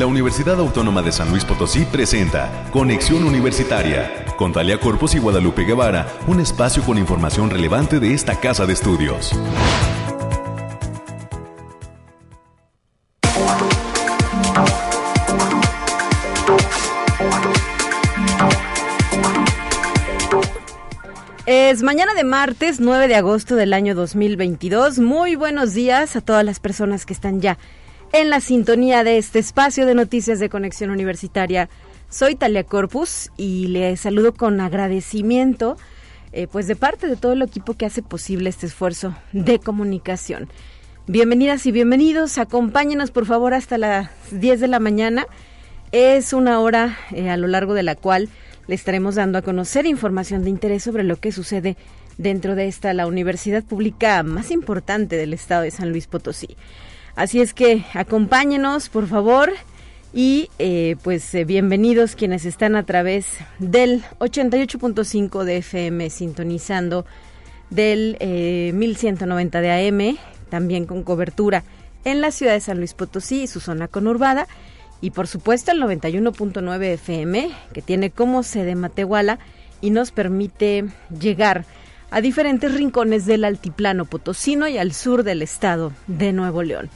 la Universidad Autónoma de San Luis Potosí presenta Conexión Universitaria con Talia Corpus y Guadalupe Guevara, un espacio con información relevante de esta casa de estudios. Es mañana de martes 9 de agosto del año 2022. Muy buenos días a todas las personas que están ya en la sintonía de este espacio de noticias de conexión universitaria. Soy Talia Corpus y le saludo con agradecimiento eh, pues de parte de todo el equipo que hace posible este esfuerzo de comunicación. Bienvenidas y bienvenidos, acompáñenos por favor hasta las 10 de la mañana. Es una hora eh, a lo largo de la cual le estaremos dando a conocer información de interés sobre lo que sucede dentro de esta, la universidad pública más importante del estado de San Luis Potosí. Así es que acompáñenos, por favor, y eh, pues eh, bienvenidos quienes están a través del 88.5 de FM sintonizando del 1190 eh, de AM, también con cobertura en la ciudad de San Luis Potosí y su zona conurbada y por supuesto el 91.9 FM, que tiene como sede Matehuala y nos permite llegar a diferentes rincones del altiplano potosino y al sur del estado de Nuevo León.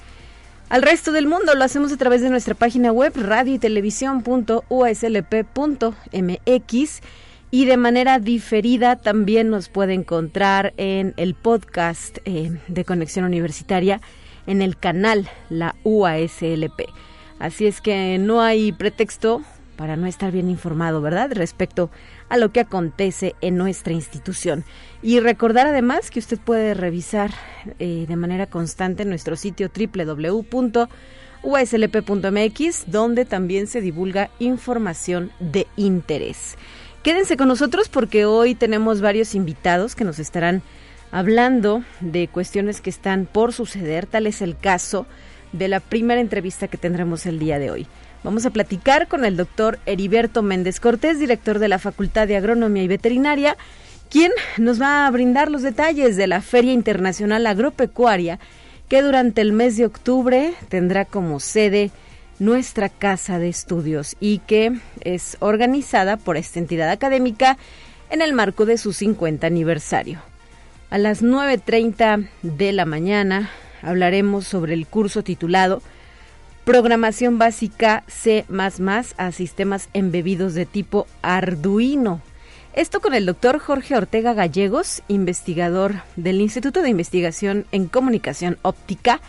Al resto del mundo lo hacemos a través de nuestra página web radio y televisión.uslp.mx y de manera diferida también nos puede encontrar en el podcast eh, de Conexión Universitaria en el canal La UASLP. Así es que no hay pretexto para no estar bien informado, ¿verdad? Respecto a lo que acontece en nuestra institución. Y recordar además que usted puede revisar eh, de manera constante nuestro sitio www.uslp.mx, donde también se divulga información de interés. Quédense con nosotros porque hoy tenemos varios invitados que nos estarán hablando de cuestiones que están por suceder. Tal es el caso de la primera entrevista que tendremos el día de hoy. Vamos a platicar con el doctor Heriberto Méndez Cortés, director de la Facultad de Agronomía y Veterinaria, quien nos va a brindar los detalles de la Feria Internacional Agropecuaria, que durante el mes de octubre tendrá como sede nuestra casa de estudios y que es organizada por esta entidad académica en el marco de su 50 aniversario. A las 9.30 de la mañana hablaremos sobre el curso titulado Programación básica C a sistemas embebidos de tipo Arduino. Esto con el doctor Jorge Ortega Gallegos, investigador del Instituto de Investigación en Comunicación Óptica,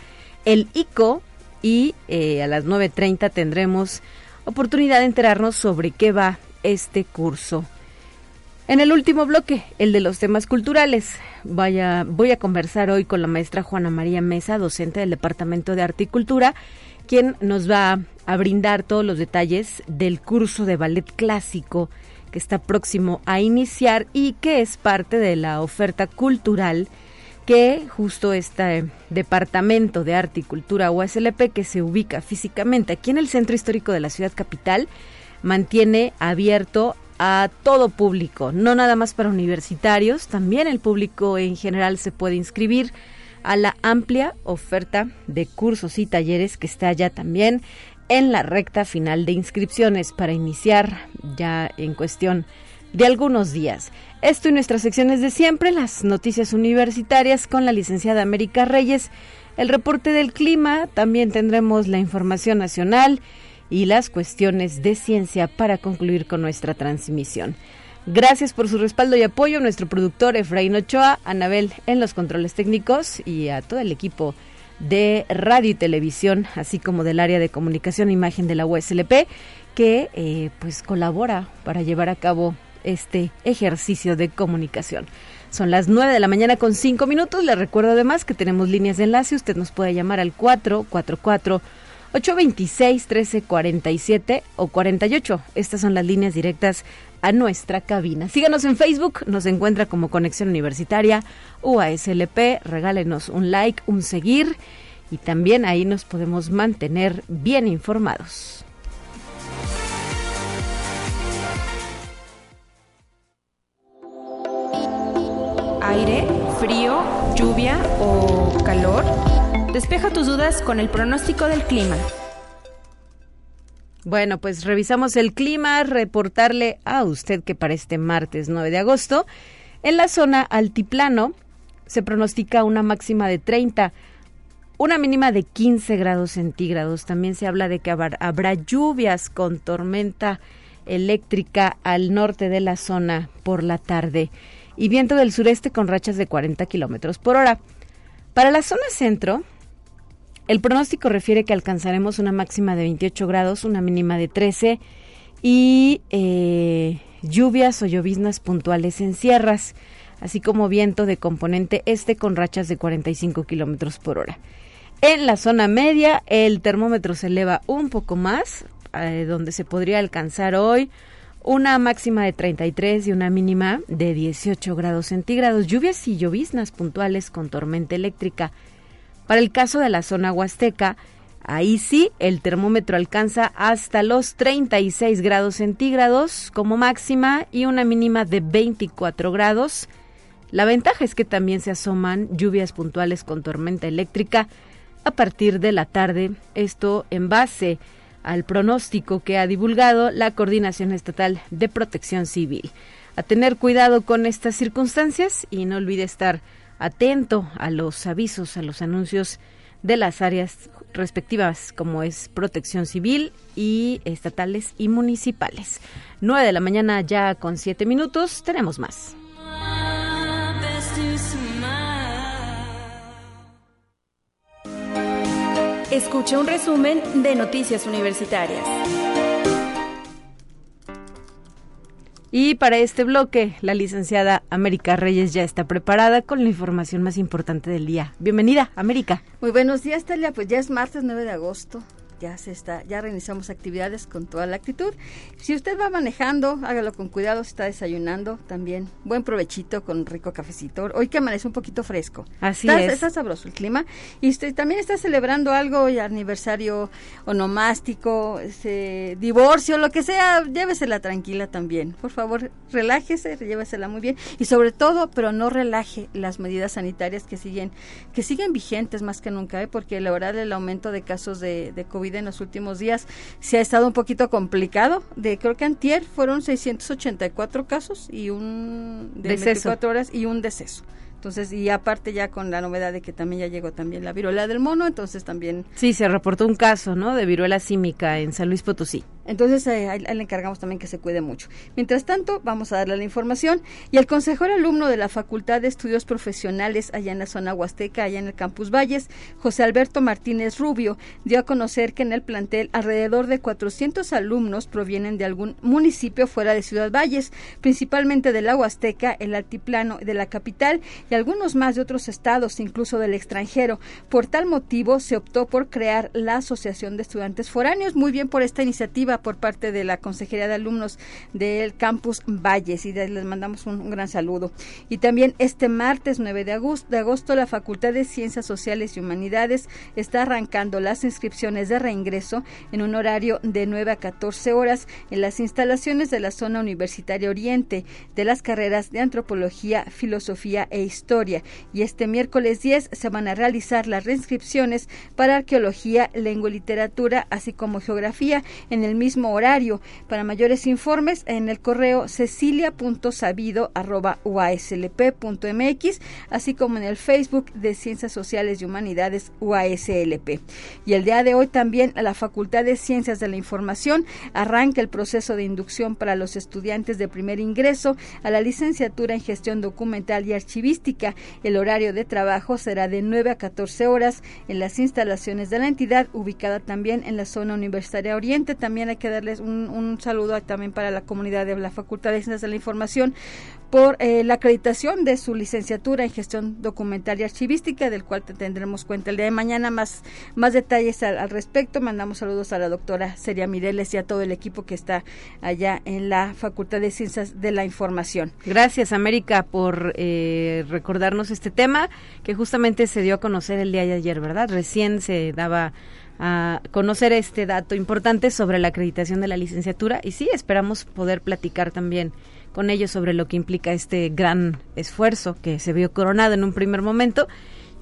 el ICO, y eh, a las 9.30 tendremos oportunidad de enterarnos sobre qué va este curso. En el último bloque, el de los temas culturales, vaya, voy a conversar hoy con la maestra Juana María Mesa, docente del Departamento de Arte y quien nos va a brindar todos los detalles del curso de ballet clásico que está próximo a iniciar y que es parte de la oferta cultural que justo este Departamento de Arte y Cultura USLP, que se ubica físicamente aquí en el centro histórico de la ciudad capital, mantiene abierto a todo público, no nada más para universitarios, también el público en general se puede inscribir a la amplia oferta de cursos y talleres que está ya también en la recta final de inscripciones para iniciar ya en cuestión de algunos días. Esto y nuestras secciones de siempre, las noticias universitarias con la licenciada América Reyes, el reporte del clima, también tendremos la información nacional y las cuestiones de ciencia para concluir con nuestra transmisión. Gracias por su respaldo y apoyo a nuestro productor Efraín Ochoa, Anabel en los controles técnicos y a todo el equipo de radio y televisión, así como del área de comunicación e imagen de la USLP, que eh, pues colabora para llevar a cabo este ejercicio de comunicación. Son las 9 de la mañana con 5 minutos. Le recuerdo además que tenemos líneas de enlace. Usted nos puede llamar al 444 826 1347 o 48. Estas son las líneas directas a nuestra cabina. Síganos en Facebook, nos encuentra como Conexión Universitaria UASLP, regálenos un like, un seguir y también ahí nos podemos mantener bien informados. Aire, frío, lluvia o calor. Despeja tus dudas con el pronóstico del clima. Bueno, pues revisamos el clima, reportarle a usted que para este martes 9 de agosto, en la zona altiplano se pronostica una máxima de 30, una mínima de 15 grados centígrados. También se habla de que habrá lluvias con tormenta eléctrica al norte de la zona por la tarde y viento del sureste con rachas de 40 kilómetros por hora. Para la zona centro, el pronóstico refiere que alcanzaremos una máxima de 28 grados, una mínima de 13 y eh, lluvias o lloviznas puntuales en sierras, así como viento de componente este con rachas de 45 kilómetros por hora. En la zona media, el termómetro se eleva un poco más, eh, donde se podría alcanzar hoy una máxima de 33 y una mínima de 18 grados centígrados. Lluvias y lloviznas puntuales con tormenta eléctrica para el caso de la zona huasteca, ahí sí el termómetro alcanza hasta los 36 grados centígrados como máxima y una mínima de 24 grados. La ventaja es que también se asoman lluvias puntuales con tormenta eléctrica a partir de la tarde, esto en base al pronóstico que ha divulgado la Coordinación Estatal de Protección Civil. A tener cuidado con estas circunstancias y no olvide estar atento a los avisos, a los anuncios de las áreas respectivas como es protección civil y estatales y municipales. 9 de la mañana ya con siete minutos, tenemos más. Escucha un resumen de Noticias Universitarias. Y para este bloque, la licenciada América Reyes ya está preparada con la información más importante del día. Bienvenida, América. Muy buenos días, Talia. Pues ya es martes 9 de agosto ya se está, ya reiniciamos actividades con toda la actitud. Si usted va manejando, hágalo con cuidado, si está desayunando también. Buen provechito con un rico cafecito. Hoy que amanece un poquito fresco. Así está, es. Está sabroso el clima. Y usted también está celebrando algo, ya aniversario onomástico, ese divorcio, lo que sea, llévesela tranquila también. Por favor, relájese, llévesela muy bien. Y sobre todo, pero no relaje las medidas sanitarias que siguen, que siguen vigentes más que nunca, ¿eh? porque la verdad el aumento de casos de, de COVID en los últimos días se ha estado un poquito complicado. De creo que antier fueron 684 casos y un de Deceso. 24 horas y un deceso. Entonces, y aparte ya con la novedad de que también ya llegó también la viruela del mono, entonces también Sí, se reportó un caso, ¿no? De viruela símica en San Luis Potosí. Entonces eh, le encargamos también que se cuide mucho. Mientras tanto, vamos a darle la información. Y el consejero alumno de la Facultad de Estudios Profesionales allá en la zona Huasteca, allá en el Campus Valles, José Alberto Martínez Rubio, dio a conocer que en el plantel alrededor de 400 alumnos provienen de algún municipio fuera de Ciudad Valles, principalmente de la Huasteca, el altiplano de la capital y algunos más de otros estados, incluso del extranjero. Por tal motivo, se optó por crear la Asociación de Estudiantes Foráneos. Muy bien por esta iniciativa por parte de la Consejería de Alumnos del Campus Valles y les mandamos un, gran saludo. Y también este martes 9 de agosto, de agosto la Facultad de Ciencias Sociales y Humanidades está arrancando las inscripciones de reingreso en un horario de 9 a 14 horas en las instalaciones de la zona universitaria oriente de las carreras de Antropología, Filosofía e Historia. Y este miércoles 10 se van a realizar las reinscripciones para Arqueología, Lengua y Literatura, así como Geografía en el mismo horario. Para mayores informes, en el correo cecilia.sabido.uaslp.mx, así como en el Facebook de Ciencias Sociales y Humanidades UASLP. Y el día de hoy también la Facultad de Ciencias de la Información arranca el proceso de inducción para los estudiantes de primer ingreso a la licenciatura en Gestión Documental y Archivística. El horario de trabajo será de 9 a 14 horas en las instalaciones de la entidad, ubicada también en la zona universitaria oriente. También hay que darles un, un saludo también para la comunidad de la Facultad de Ciencias de la Información por eh, la acreditación de su licenciatura en gestión documental y archivística, del cual te tendremos cuenta el día de mañana más, más detalles al, respecto. Mandamos saludos a la doctora Seria Mireles y a todo el equipo que está allá en la Facultad de Ciencias de la Información. Gracias, América, por eh, recordarnos este tema que justamente se dio a conocer el día de ayer, ¿verdad? Recién se daba a conocer este dato importante sobre la acreditación de la licenciatura. Y sí, esperamos poder platicar también con ellos sobre lo que implica este gran esfuerzo que se vio coronado en un primer momento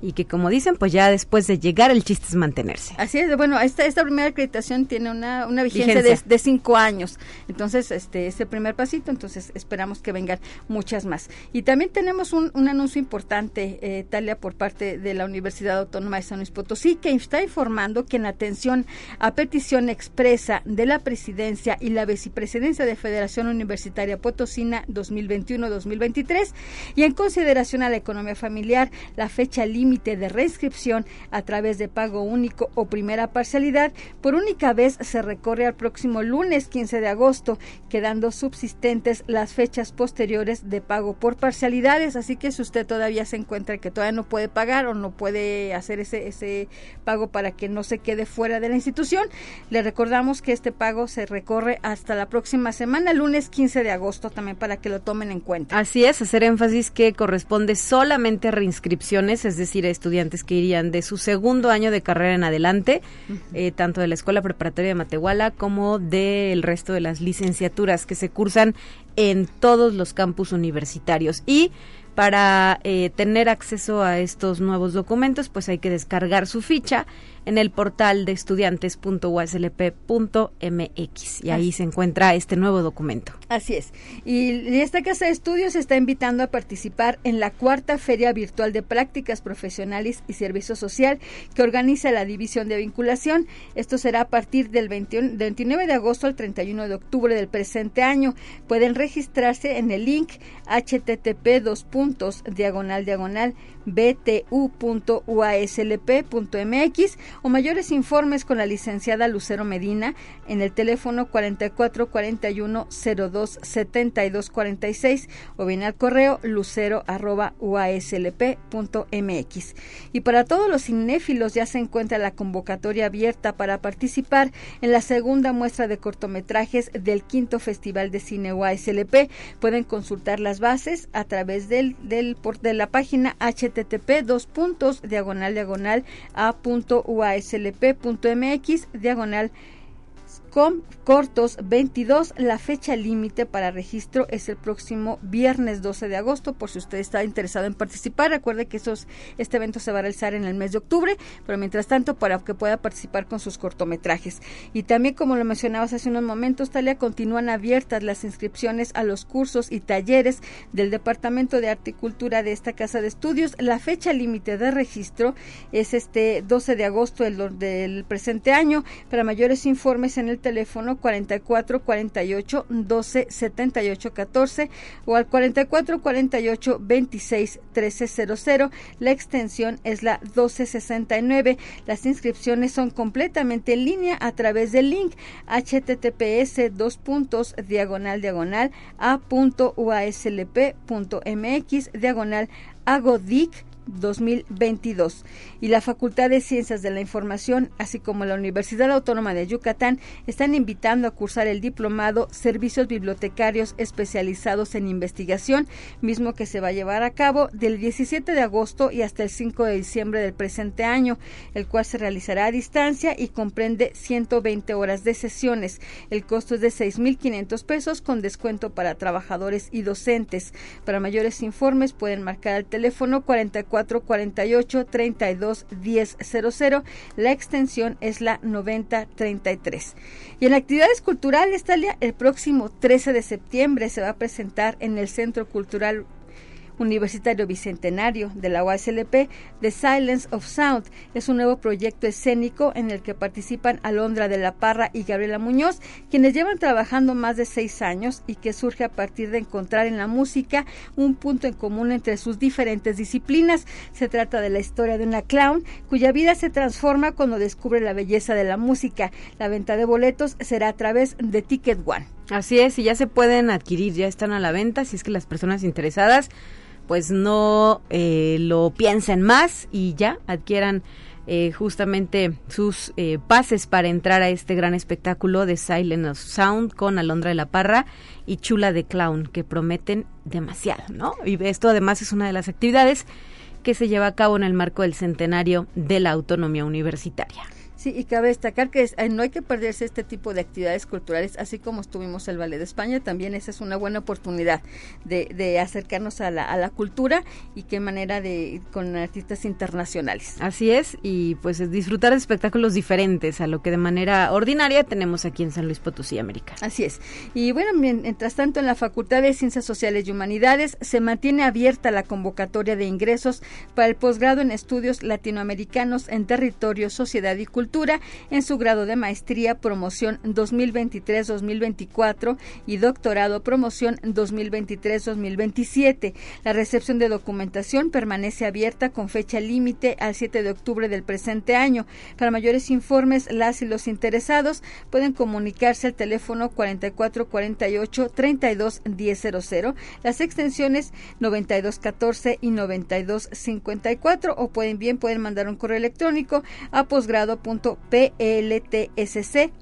y que como dicen, pues ya después de llegar el chiste es mantenerse. Así es, bueno, esta, esta primera acreditación tiene una, una vigencia, De, cinco años, entonces este es el primer pasito, entonces esperamos que vengan muchas más. Y también tenemos un, un anuncio importante, eh, Talia, por parte de la Universidad Autónoma de San Luis Potosí, que está informando que en atención a petición expresa de la presidencia y la vicepresidencia de Federación Universitaria Potosina 2021-2023 y en consideración a la economía familiar, la fecha límite de reinscripción a través de pago único o primera parcialidad por única vez se recorre al próximo lunes 15 de agosto, quedando subsistentes las fechas posteriores de pago por parcialidades. Así que si usted todavía se encuentra que todavía no puede pagar o no puede hacer ese, ese pago para que no se quede fuera de la institución, le recordamos que este pago se recorre hasta la próxima semana, lunes 15 de agosto, también para que lo tomen en cuenta. Así es, hacer énfasis que corresponde solamente a reinscripciones, es decir, estudiantes que irían de su segundo año de carrera en adelante, eh, tanto de la Escuela Preparatoria de Matehuala como del resto de las licenciaturas que se cursan en todos los campus universitarios. Y para eh, tener acceso a estos nuevos documentos, pues hay que descargar su ficha en el portal de estudiantes.uslp.mx y ahí se encuentra este nuevo documento. Así es. Y esta casa de estudios está invitando a participar en la cuarta Feria Virtual de Prácticas Profesionales y Servicio Social que organiza la División de Vinculación. Esto será a partir del 29 de agosto al 31 de octubre del presente año. Pueden registrarse en el link http dos puntos diagonal diagonal btu.uaslp.mx o mayores informes con la licenciada Lucero Medina en el teléfono 4441 02 72 46 o bien al correo lucero arroba uaslp.mx. Y para todos los cinéfilos ya se encuentra la convocatoria abierta para participar en la segunda muestra de cortometrajes del quinto Festival de Cine UASLP. Pueden consultar las bases a través del de la página http dos puntos diagonal diagonal a punto uaslp.mx diagonal com cortos 22. La fecha límite para registro es el próximo viernes 12 de agosto. Por si usted está interesado en participar, recuerde que esos, este evento se va a realizar en el mes de octubre, pero mientras tanto para que pueda participar con sus cortometrajes. Y también, como lo mencionabas hace unos momentos, Talia, continúan abiertas las inscripciones a los cursos y talleres del Departamento de Arte y Cultura de esta casa de estudios. La fecha límite de registro es este 12 de agosto del presente año. Para mayores informes en el teléfono 44 48 12 78 14 o al 44 48 26 1300. La extensión es la 1269. Las inscripciones son completamente en línea a través del link https dos puntos diagonal diagonal a punto uaslp.mx diagonal agodic 2022 y la Facultad de Ciencias de la Información, así como la Universidad Autónoma de Yucatán, están invitando a cursar el diplomado Servicios Bibliotecarios Especializados en Investigación, mismo que se va a llevar a cabo del 17 de agosto y hasta el 5 de diciembre del presente año, el cual se realizará a distancia y comprende 120 horas de sesiones. El costo es de 6.500 pesos con descuento para trabajadores y docentes. Para mayores informes pueden marcar el teléfono 44 48 32 10 00. La extensión es la 9033. Y en actividades culturales, Talia, el próximo 13 de septiembre se va a presentar en el Centro Cultural Universitario Bicentenario de la UASLP, The Silence of Sound. Es un nuevo proyecto escénico en el que participan Alondra de la Parra y Gabriela Muñoz, quienes llevan trabajando más de seis años y que surge a partir de encontrar en la música un punto en común entre sus diferentes disciplinas. Se trata de la historia de una clown cuya vida se transforma cuando descubre la belleza de la música. La venta de boletos será a través de Ticket One. Así es, y ya se pueden adquirir, ya están a la venta, si es que las personas interesadas pues no eh, lo piensen más y ya adquieran eh, justamente sus eh, pases para entrar a este gran espectáculo de Silent of Sound con Alondra de la Parra y Chula de Clown, que prometen demasiado, ¿no? Y esto además es una de las actividades que se lleva a cabo en el marco del centenario de la autonomía universitaria. Sí, y cabe destacar que eh, no hay que perderse este tipo de actividades culturales, así como estuvimos el Ballet de España, también esa es una buena oportunidad de, de acercarnos a la, a la cultura y qué manera de con artistas internacionales. Así es, y pues disfrutar de espectáculos diferentes a lo que de manera ordinaria tenemos aquí en San Luis Potosí, América. Así es. Y bueno, mientras tanto en la Facultad de Ciencias Sociales y Humanidades se mantiene abierta la convocatoria de ingresos para el posgrado en estudios latinoamericanos en territorio, sociedad y cultura en su grado de maestría promoción 2023-2024 y doctorado promoción 2023-2027. La recepción de documentación permanece abierta con fecha límite al 7 de octubre del presente año. Para mayores informes, las y los interesados pueden comunicarse al teléfono 4448 321000, las extensiones 9214 y 9254 o pueden bien pueden mandar un correo electrónico a posgrado.pltSC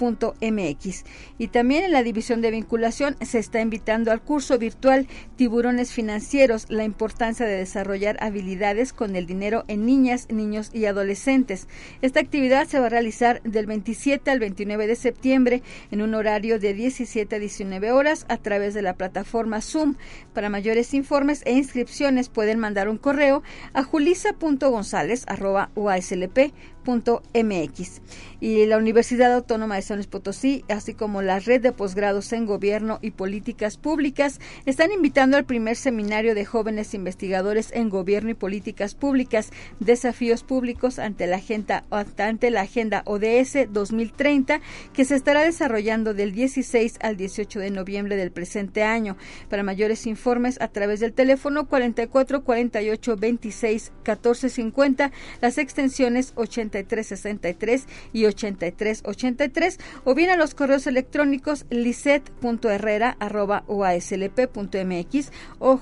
mx Y también en la división de vinculación se está invitando al curso virtual Tiburones Financieros, la importancia de desarrollar habilidades con el dinero en niñas, niños y adolescentes. Esta actividad se va a realizar del 27 al 29 de septiembre en un horario de 17 a 19 horas a través de la plataforma Zoom. Para mayores informes e inscripciones pueden mandar un correo a julisa.gonzález.uaslp mx y la Universidad Autónoma de San Luis Potosí, así como la Red de Posgrados en Gobierno y Políticas Públicas, están invitando al primer seminario de jóvenes investigadores en Gobierno y Políticas Públicas, desafíos públicos ante la agenda, ante la agenda ODS 2030, que se estará desarrollando del 16 al 18 de noviembre del presente año. Para mayores informes a través del teléfono 44 48 26 14 50, las extensiones 80 6363 y 8383 o bien a los correos electrónicos liset.herrera.uaslp.mx o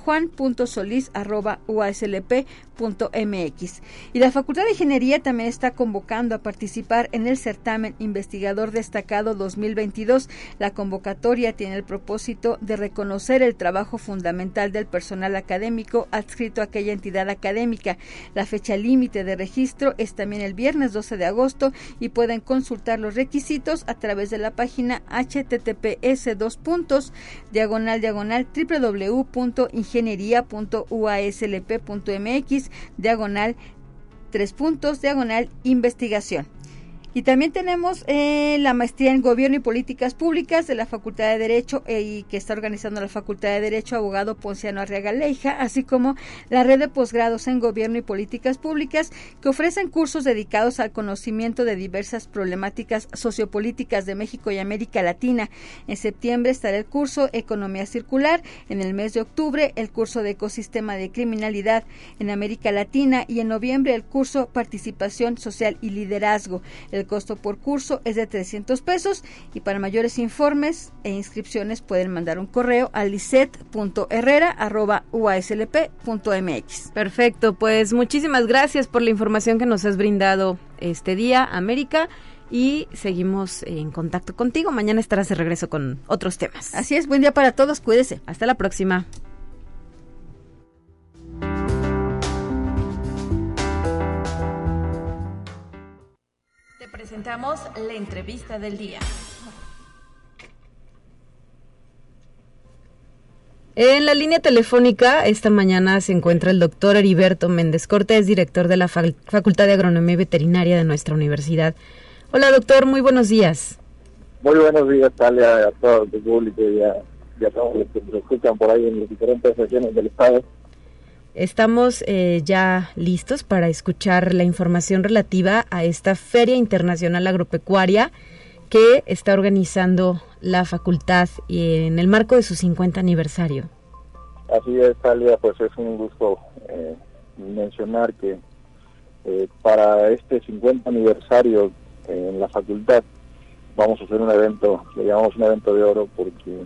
juan.solis.uaslp.mx. Y la Facultad de Ingeniería también está convocando a participar en el certamen Investigador Destacado 2022. La convocatoria tiene el propósito de reconocer el trabajo fundamental del personal académico adscrito a aquella entidad académica. La fecha límite de registro es también el viernes 12 de agosto y pueden consultar los requisitos a través de la página https dos puntos diagonal diagonal www.ingeniería.uaslp.mx diagonal tres puntos diagonal investigación. Y también tenemos eh, la maestría en Gobierno y Políticas Públicas de la Facultad de Derecho eh, y que está organizando la Facultad de Derecho abogado Ponciano Arriaga Leija, así como la red de posgrados en Gobierno y Políticas Públicas que ofrecen cursos dedicados al conocimiento de diversas problemáticas sociopolíticas de México y América Latina. En septiembre estará el curso Economía Circular, en el mes de octubre el curso de Ecosistema de Criminalidad en América Latina y en noviembre el curso Participación Social y Liderazgo. El costo por curso es de 300 pesos y para mayores informes e inscripciones pueden mandar un correo a liset.herrera.uaslp.mx. Perfecto, pues muchísimas gracias por la información que nos has brindado este día, América y seguimos en contacto contigo. Mañana estarás de regreso con otros temas. Así es, buen día para todos, cuídese. Hasta la próxima. Presentamos la entrevista del día. En la línea telefónica esta mañana se encuentra el doctor Heriberto Méndez Cortés, director de la Facultad de Agronomía y Veterinaria de nuestra universidad. Hola doctor, muy buenos días. Muy buenos días, Talia, a todo el público y a, todos los que nos escuchan por ahí en las diferentes regiones del estado. Estamos eh, ya listos para escuchar la información relativa a esta Feria Internacional Agropecuaria que está organizando la facultad en el marco de su 50 aniversario. Así es, Talia, pues es un gusto eh, mencionar que eh, para este 50 aniversario en la facultad vamos a hacer un evento, le llamamos un evento de oro porque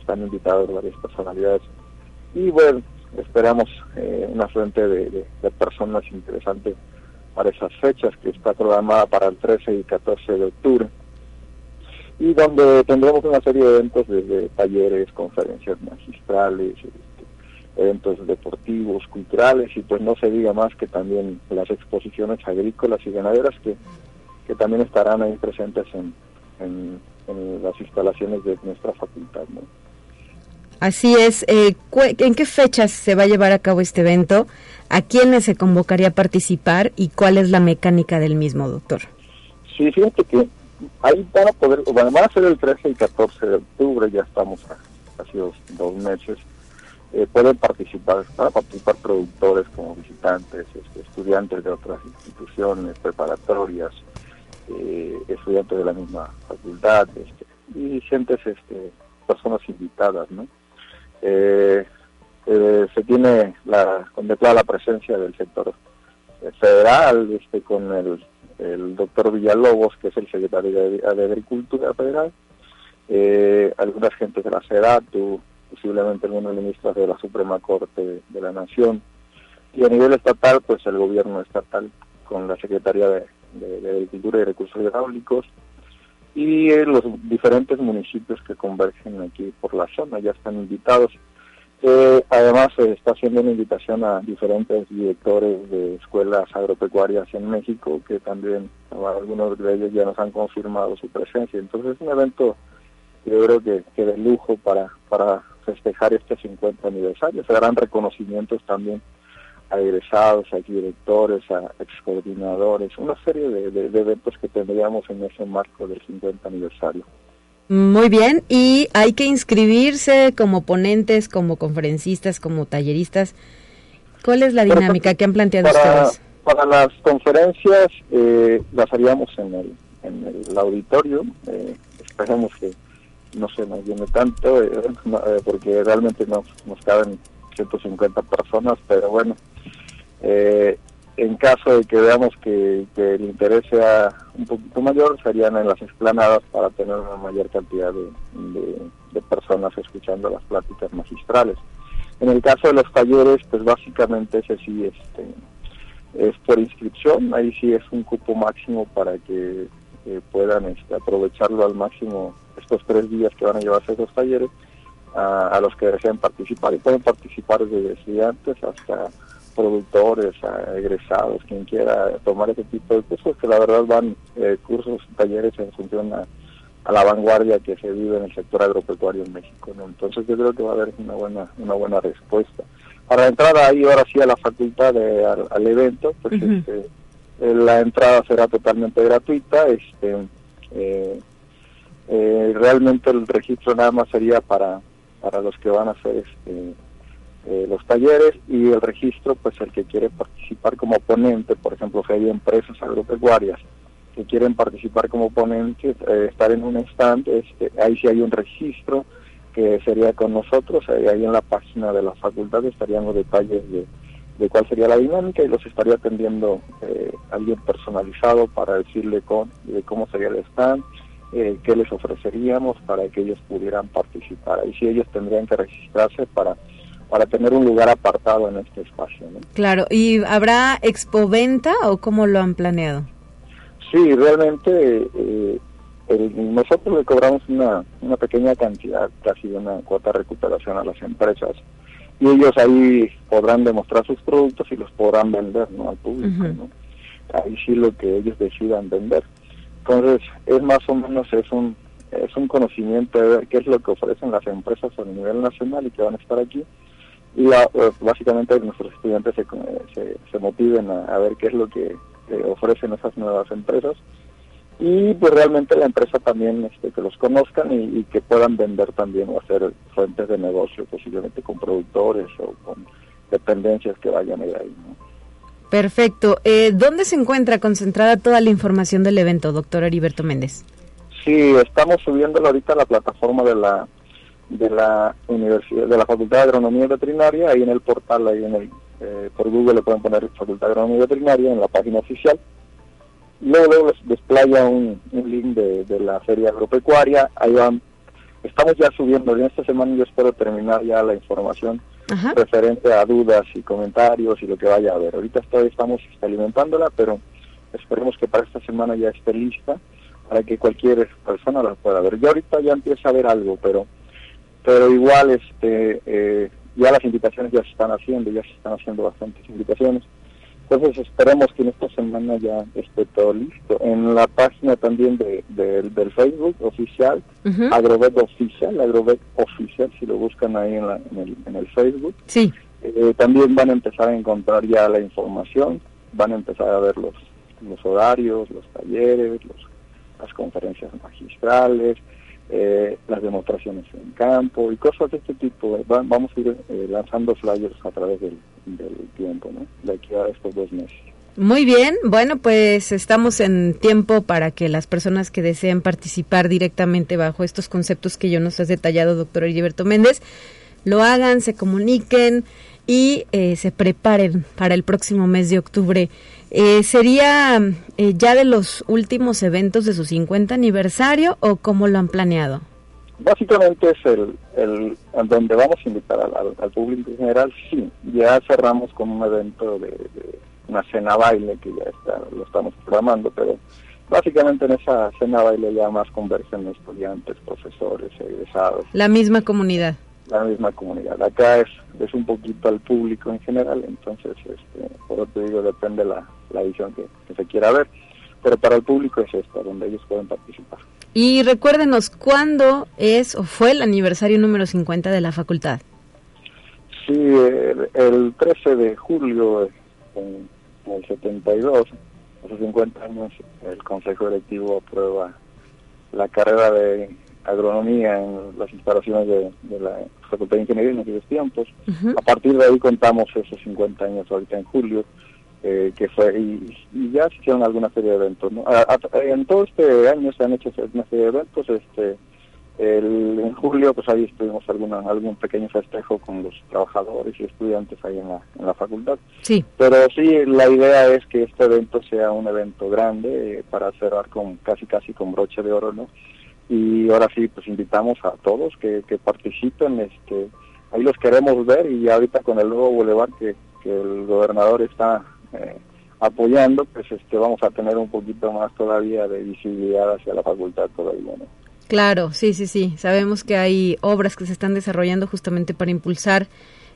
están invitados varias personalidades y bueno, esperamos eh, una fuente de, personas interesantes para esas fechas que está programada para el 13 y 14 de octubre y donde tendremos una serie de eventos desde talleres, conferencias magistrales, este, eventos deportivos, culturales y pues no se diga más que también las exposiciones agrícolas y ganaderas que, que también estarán ahí presentes en, en, las instalaciones de nuestra facultad. Así es. Eh, ¿En qué fechas se va a llevar a cabo este evento? ¿A quiénes se convocaría a participar y cuál es la mecánica del mismo, doctor? Sí, fíjate que ahí van a poder, bueno, van a ser el 13 y 14 de octubre, ya estamos a casi dos, meses. Eh, pueden participar, van a participar productores como visitantes, este, estudiantes de otras instituciones preparatorias, eh, estudiantes de la misma facultad este, y gentes, este, personas invitadas, ¿no? Eh, eh, se tiene la contemplada la presencia del sector federal este con el, doctor Villalobos que es el secretario de, Agricultura federal. Eh, algunas gentes de la SEDATU posiblemente algunos ministros de la Suprema Corte de, la Nación. Y a nivel estatal pues el gobierno estatal con la Secretaría de Agricultura y Recursos Hidráulicos y los diferentes municipios que convergen aquí por la zona ya están invitados. Eh, además, se está haciendo una invitación a diferentes directores de escuelas agropecuarias en México, que también algunos de ellos ya nos han confirmado su presencia. Entonces, es un evento, yo creo que, que de lujo para, para festejar este 50 aniversario. Se darán reconocimientos también a egresados, a directores, a excoordinadores, una serie de, eventos que tendríamos en ese marco del 50 aniversario. Muy bien, y hay que inscribirse como ponentes, como conferencistas, como talleristas. ¿Cuál es la dinámica que han planteado ustedes? Para las conferencias eh, las haríamos en el, en el auditorio. Eh, esperemos que no se nos llene tanto, eh, eh, porque realmente nos, nos caben 150 personas, pero bueno, eh, en caso de que veamos que, el interés sea un poquito mayor, serían en las explanadas para tener una mayor cantidad de, personas escuchando las pláticas magistrales. En el caso de los talleres, pues básicamente ese sí este, es por inscripción, ahí sí es un cupo máximo para que puedan este, aprovecharlo al máximo estos tres días que van a llevarse esos talleres a, a los que deseen participar y pueden participar desde estudiantes hasta productores, egresados, quien quiera tomar ese tipo de cursos, que la verdad van eh, cursos, talleres en función a, la vanguardia que se vive en el sector agropecuario en México. ¿no? Entonces yo creo que va a haber una buena una buena respuesta. Para entrar ahí ahora sí a la facultad, de, al, evento, pues este, eh, la entrada será totalmente gratuita. este eh, Realmente el registro nada más sería para, para los que van a hacer este eh, los talleres y el registro, pues el que quiere participar como ponente, por ejemplo, que hay empresas agropecuarias que quieren participar como ponentes, eh, estar en un stand, este, ahí sí hay un registro que sería con nosotros, ahí, en la página de la facultad estarían los detalles de, cuál sería la dinámica y los estaría atendiendo eh, alguien personalizado para decirle con, de cómo sería el stand, eh, qué les ofreceríamos para que ellos pudieran participar. Ahí sí ellos tendrían que registrarse para para tener un lugar apartado en este espacio. Claro, ¿y habrá expoventa o cómo lo han planeado? Sí, realmente eh, nosotros le cobramos una, una pequeña cantidad, casi una cuota de recuperación a las empresas y ellos ahí podrán demostrar sus productos y los podrán vender ¿no? al público. ¿no? Ahí sí lo que ellos decidan vender. Entonces, es más o menos es un es un conocimiento de ver qué es lo que ofrecen las empresas a nivel nacional y que van a estar aquí y eh, básicamente nuestros estudiantes se, se, motiven a, ver qué es lo que ofrecen esas nuevas empresas y pues realmente la empresa también este, que los conozcan y, que puedan vender también o hacer fuentes de negocio posiblemente con productores o con dependencias que vayan a ahí. Perfecto. Eh, ¿Dónde se encuentra concentrada toda la información del evento, doctor Heriberto Méndez? Sí, estamos subiéndolo ahorita a la plataforma de la de la universidad de la Facultad de Agronomía y Veterinaria ahí en el portal ahí en el eh, por Google le pueden poner Facultad de Agronomía y Veterinaria en la página oficial luego luego les desplaya un, link de, la feria agropecuaria ahí van estamos ya subiendo en esta semana yo espero terminar ya la información referente a dudas y comentarios y lo que vaya a haber ahorita todavía estamos alimentándola pero esperemos que para esta semana ya esté lista para que cualquier persona la pueda ver. Yo ahorita ya empieza a ver algo, pero pero igual este eh, ya las invitaciones ya se están haciendo, ya se están haciendo bastantes invitaciones. Entonces esperemos que en esta semana ya esté todo listo. En la página también de, del Facebook oficial, uh Oficial, Agrovet Oficial, si lo buscan ahí en, el, en el, Facebook. Sí. Eh, también van a empezar a encontrar ya la información, van a empezar a ver los, los horarios, los talleres, los, las conferencias magistrales, eh, las demostraciones en campo y cosas de este tipo. vamos a ir eh, lanzando flyers a través del, tiempo, ¿no? de aquí a estos dos meses. Muy bien, bueno, pues estamos en tiempo para que las personas que deseen participar directamente bajo estos conceptos que yo nos has detallado, doctor Heriberto Méndez, lo hagan, se comuniquen y eh, se preparen para el próximo mes de octubre. Eh, ¿Sería eh, ya de los últimos eventos de su 50 aniversario o cómo lo han planeado? Básicamente es el, el donde vamos a invitar al, público en general, sí. Ya cerramos con un evento de, una cena baile que ya está, lo estamos programando, pero básicamente en esa cena baile ya más conversan estudiantes, profesores, egresados. La misma comunidad la misma comunidad. Acá es, es un poquito al público en general, entonces, este, por lo que digo, depende la, la edición que, se quiera ver, pero para el público es esta, donde ellos pueden participar. Y recuérdenos, ¿cuándo es o fue el aniversario número 50 de la facultad? Sí, el, 13 de julio en, el 72, hace 50 años, el Consejo Directivo aprueba la carrera de agronomía en las instalaciones de, la Facultad de Ingeniería en aquellos tiempos. A partir de ahí contamos esos 50 años ahorita en julio, eh, que fue, y, ya se hicieron alguna serie de eventos. en todo este año se han hecho una serie de eventos, este el, en julio pues ahí estuvimos alguna, algún pequeño festejo con los trabajadores y estudiantes ahí en la, en la facultad. Sí. Pero sí, la idea es que este evento sea un evento grande eh, para cerrar con casi casi con broche de oro, ¿no? Y ahora sí pues invitamos a todos que, participen este ahí los queremos ver y ahorita con el nuevo bulevar que, el gobernador está eh, apoyando pues este vamos a tener un poquito más todavía de visibilidad hacia la facultad todavía ¿no? claro sí sí sí sabemos que hay obras que se están desarrollando justamente para impulsar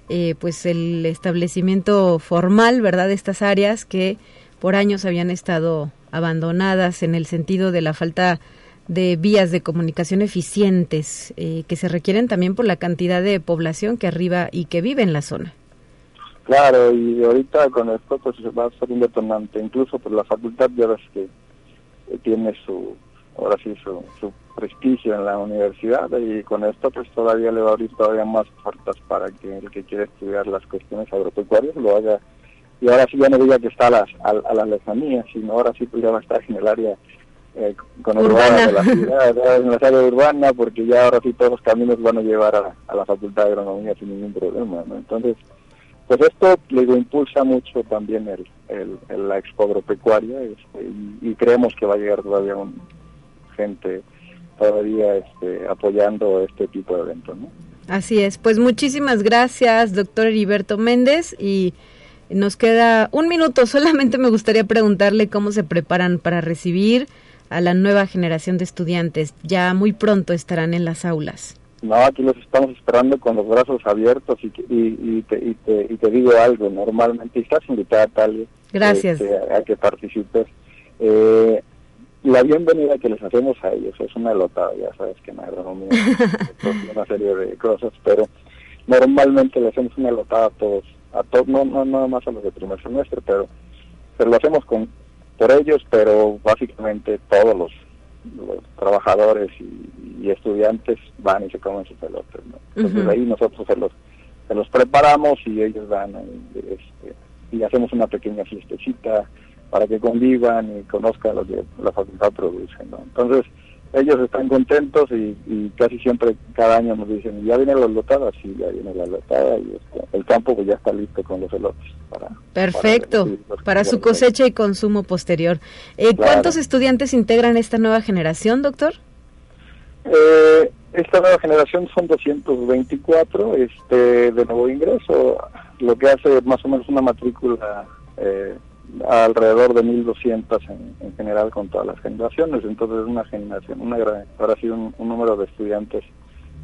eh, pues el establecimiento formal verdad de estas áreas que por años habían estado abandonadas en el sentido de la falta vías de comunicación eficientes eh, que se requieren también por la cantidad de población que arriba y que vive en la zona. Claro, y ahorita con esto pues va a ser un detonante, incluso por la facultad ya ves que tiene su, ahora sí, su, su prestigio en la universidad y con esto pues todavía le va a abrir todavía más puertas para que el que quiere estudiar las cuestiones agropecuarias lo haga y ahora sí ya no diga que está a la, a, la lejanía, sino ahora sí pues ya va a estar en el área eh, con urbana. de la ciudad, en la área urbana, porque ya ahora sí todos los caminos van a llevar a, la Facultad de Agronomía sin ningún problema, ¿no? Entonces, pues esto le impulsa mucho también el, el, la expo agropecuaria este, y, creemos que va a llegar todavía un, gente todavía este, apoyando este tipo de eventos, ¿no? Así es, pues muchísimas gracias, doctor Heriberto Méndez, y nos queda un minuto, solamente me gustaría preguntarle cómo se preparan para recibir a la nueva generación de estudiantes? Ya muy pronto estarán en las aulas. No, aquí los estamos esperando con los brazos abiertos y, y, te, y, te, digo algo, normalmente estás invitada, Talia, Gracias. Este, a, que participes. Eh, la bienvenida que les hacemos a ellos es una lotada, ya sabes que en agronomía una serie de cosas, pero normalmente le hacemos una lotada a todos, a todos, no, no nada más a los de primer semestre, pero, pero lo hacemos con por ellos, pero básicamente todos los, trabajadores y, estudiantes van y se comen sus pelotas. Entonces ahí nosotros se los, se los preparamos y ellos van este, y hacemos una pequeña fiestecita para que convivan y conozcan lo que la facultad produce. Entonces, ellos están contentos y, casi siempre cada año nos dicen, ya viene la lotada, sí, ya viene la lotada y este, el campo pues ya está listo con los elotes. Para, Perfecto, para, su cosecha y consumo posterior. Eh, ¿Cuántos estudiantes integran esta nueva generación, doctor? Eh, esta nueva generación son 224 este, de nuevo ingreso, lo que hace más o menos una matrícula eh, alrededor de 1.200 en, en general con todas las generaciones, entonces una generación, una gran, ahora sí un, número de estudiantes,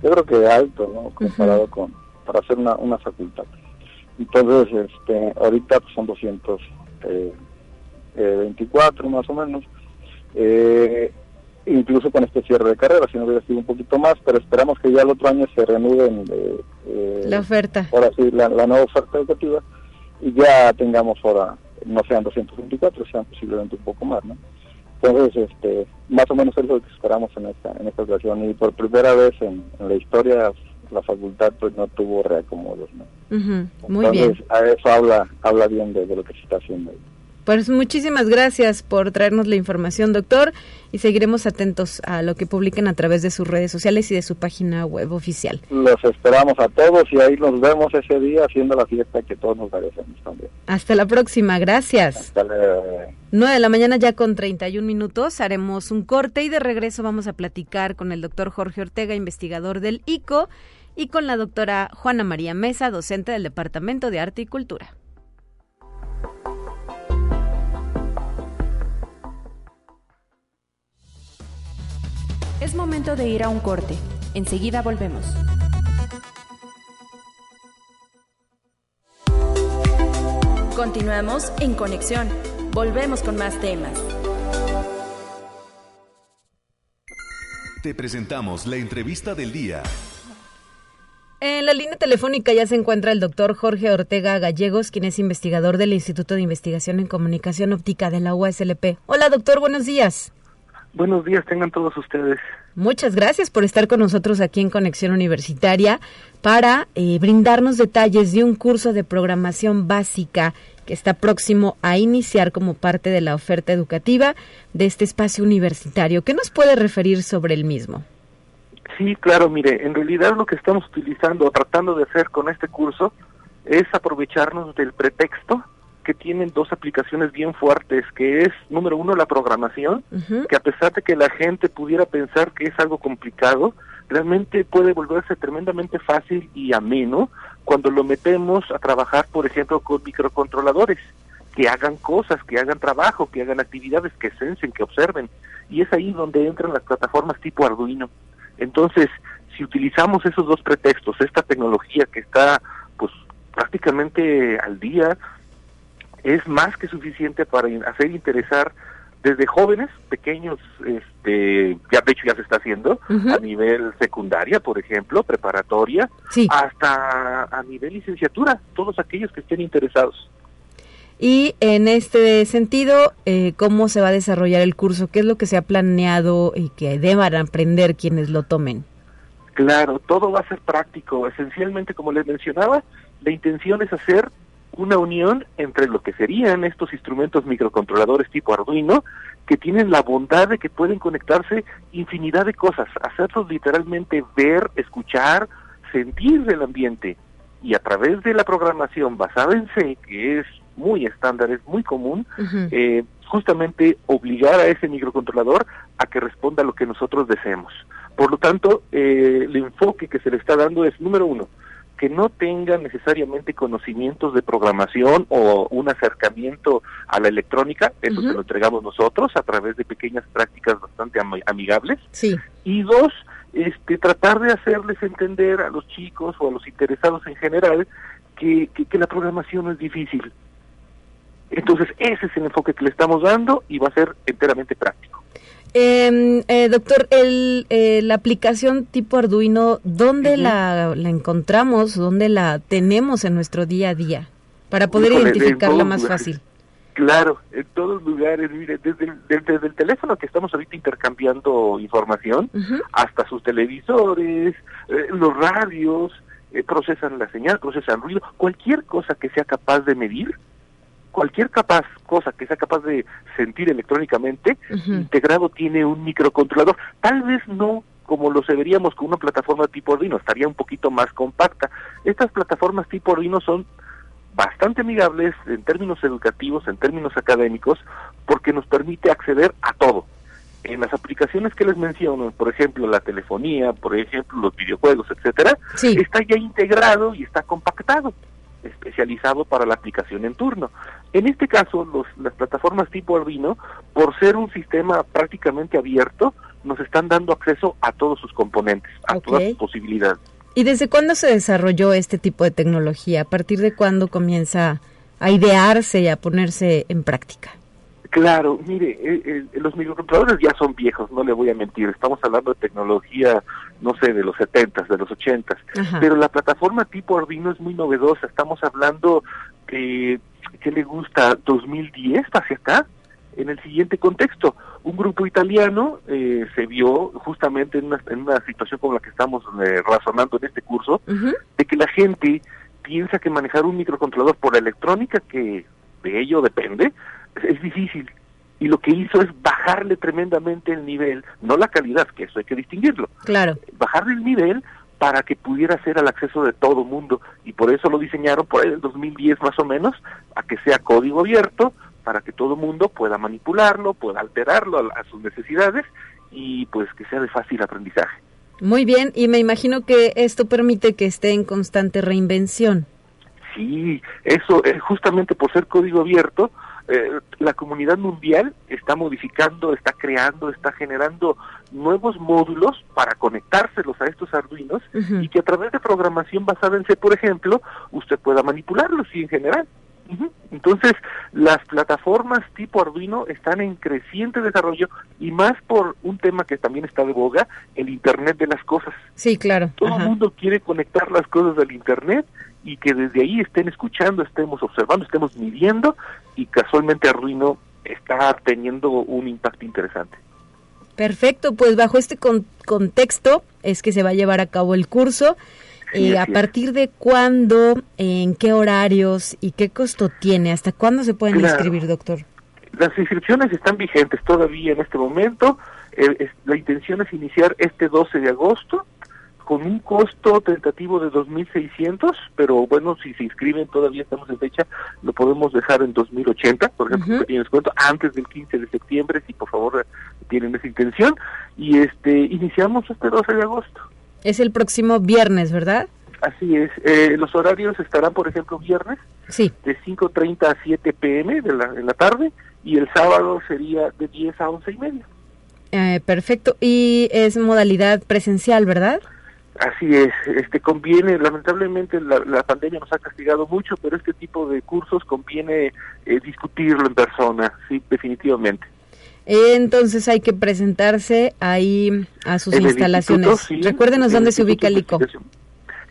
yo creo que alto, ¿no? Comparado con, para hacer una, una facultad. Entonces, este, ahorita pues, son 224 eh, más o menos. Eh, incluso con este cierre de carrera, si no hubiera sido un poquito más, pero esperamos que ya el otro año se reanuden eh, la oferta. Ahora sí, la, nueva oferta educativa y ya tengamos ahora, no sean 224, sean posiblemente un poco más, ¿no? Entonces, este, más o menos es lo que esperamos en esta, en esta ocasión y por primera vez en, la historia la facultad pues no tuvo reacomodos, ¿no? Muy Entonces, a eso habla, habla bien de, de lo que se está haciendo ahí. Pues muchísimas gracias por traernos la información, doctor, y seguiremos atentos a lo que publiquen a través de sus redes sociales y de su página web oficial. Los esperamos a todos y ahí nos vemos ese día haciendo la fiesta que todos nos merecemos también. Hasta la próxima, gracias. Hasta luego. 9 de la mañana ya con 31 minutos, haremos un corte y de regreso vamos a platicar con el doctor Jorge Ortega, investigador del ICO, y con la doctora Juana María Mesa, docente del Departamento de Arte y Cultura. Es momento de ir a un corte. Enseguida volvemos. Continuamos en conexión. Volvemos con más temas. Te presentamos la entrevista del día. En la línea telefónica ya se encuentra el doctor Jorge Ortega Gallegos, quien es investigador del Instituto de Investigación en Comunicación Óptica de la USLP. Hola doctor, buenos días. Buenos días, tengan todos ustedes. Muchas gracias por estar con nosotros aquí en Conexión Universitaria para eh, brindarnos detalles de un curso de programación básica que está próximo a iniciar como parte de la oferta educativa de este espacio universitario. ¿Qué nos puede referir sobre el mismo? Sí, claro, mire, en realidad lo que estamos utilizando o tratando de hacer con este curso es aprovecharnos del pretexto que tienen dos aplicaciones bien fuertes, que es, número uno, la programación, que a pesar de que la gente pudiera pensar que es algo complicado, realmente puede volverse tremendamente fácil y ameno cuando lo metemos a trabajar, por ejemplo, con microcontroladores, que hagan cosas, que hagan trabajo, que hagan actividades, que sensen, que observen. Y es ahí donde entran las plataformas tipo Arduino. Entonces, si utilizamos esos dos pretextos, esta tecnología que está pues prácticamente al día, es más que suficiente para hacer interesar desde jóvenes pequeños, este, ya de hecho ya se está haciendo a nivel secundaria, por ejemplo, preparatoria, hasta a nivel licenciatura, todos aquellos que estén interesados. Y en este sentido, eh, ¿cómo se va a desarrollar el curso? ¿Qué es lo que se ha planeado y que deban aprender quienes lo tomen? Claro, todo va a ser práctico. Esencialmente, como les mencionaba, la intención es hacer una unión entre lo que serían estos instrumentos microcontroladores tipo Arduino, que tienen la bondad de que pueden conectarse infinidad de cosas, hacerlos literalmente ver, escuchar, sentir el ambiente. Y a través de la programación basada en C, que es muy estándar, es muy común, eh, justamente obligar a ese microcontrolador a que responda a lo que nosotros deseemos. Por lo tanto, eh, el enfoque que se le está dando es, número uno, que no tengan necesariamente conocimientos de programación o un acercamiento a la electrónica, eso se lo entregamos nosotros a través de pequeñas prácticas bastante amigables. Sí. Y dos, este, tratar de hacerles entender a los chicos o a los interesados en general que, que la programación no es difícil. Entonces, ese es el enfoque que le estamos dando y va a ser enteramente práctico. Em, eh, doctor, el, eh, la aplicación tipo Arduino, ¿dónde la, la, encontramos? ¿Dónde la tenemos en nuestro día a día? Para poder identificarla más fácil. Claro, en todos lugares, mire, desde el, desde, el teléfono que estamos ahorita intercambiando información, hasta sus televisores, eh, los radios, eh, procesan la señal, procesan ruido, cualquier cosa que sea capaz de medir, cualquier capaz cosa que sea capaz de sentir electrónicamente, integrado tiene un microcontrolador. Tal vez no como lo se veríamos con una plataforma tipo Arduino, estaría un poquito más compacta. Estas plataformas tipo Arduino son bastante amigables en términos educativos, en términos académicos, porque nos permite acceder a todo. En las aplicaciones que les menciono, por ejemplo, la telefonía, por ejemplo, los videojuegos, etcétera, está ya integrado y está compactado especializado para la aplicación en turno. En este caso, los, las plataformas tipo Arduino, por ser un sistema prácticamente abierto, nos están dando acceso a todos sus componentes, a todas sus posibilidades. ¿Y desde cuándo se desarrolló este tipo de tecnología? ¿A partir de cuándo comienza a idearse y a ponerse en práctica? Claro, mire, eh, eh, los microcontroladores ya son viejos, no le voy a mentir. Estamos hablando de tecnología, no sé, de los 70 de los 80 pero la plataforma tipo Arduino es muy novedosa. Estamos hablando de, ¿qué le gusta? 2010 hacia acá. En el siguiente contexto, un grupo italiano eh, se vio justamente en una, en una, situación como la que estamos razonando en este curso, de que la gente piensa que manejar un microcontrolador por la electrónica, que de ello depende, es difícil. Y lo que hizo es bajarle tremendamente el nivel, no la calidad, que eso hay que distinguirlo. Claro. Bajarle el nivel para que pudiera ser al acceso de todo mundo. Y por eso lo diseñaron por ahí en el 2010 más o menos, a que sea código abierto, para que todo mundo pueda manipularlo, pueda alterarlo a, a sus necesidades y pues que sea de fácil aprendizaje. Muy bien, y me imagino que esto permite que esté en constante reinvención. Sí, eso es justamente por ser código abierto, eh, la comunidad mundial está modificando, está creando, está generando nuevos módulos para conectárselos a estos arduinos y que a través de programación basada en C, por ejemplo, usted pueda manipularlos y en general. Entonces, las plataformas tipo Arduino están en creciente desarrollo y más por un tema que también está de boga, el Internet de las cosas. Sí, claro. Todo el mundo quiere conectar las cosas al Internet y que desde ahí estén escuchando, estemos observando, estemos midiendo y casualmente Arduino está teniendo un impacto interesante. Perfecto, pues bajo este contexto es que se va a llevar a cabo el curso. Eh, ¿A partir de cuándo, en qué horarios y qué costo tiene? ¿Hasta cuándo se pueden inscribir, doctor? Las inscripciones están vigentes todavía en este momento. Eh, la intención es iniciar este 12 de agosto con un costo tentativo de 2.600, pero bueno, si se inscriben, todavía estamos en fecha, lo podemos dejar en 2.080, por ejemplo, uh descuento, antes del 15 de septiembre, si por favor tienen esa intención, y este iniciamos este 12 de agosto. Es el próximo viernes, ¿verdad? Así es. Eh, los horarios estarán, por ejemplo, viernes, sí. de 5.30 a 7 pm de la, en la tarde, y el sábado sería de 10 a 11 y media. Eh, perfecto. Y es modalidad presencial, ¿verdad? Así es, este conviene, lamentablemente la, pandemia nos ha castigado mucho, pero este tipo de cursos conviene eh, discutirlo en persona, sí, definitivamente. Entonces hay que presentarse ahí a sus instalaciones. Recuérdenos dónde se ubica el ICO.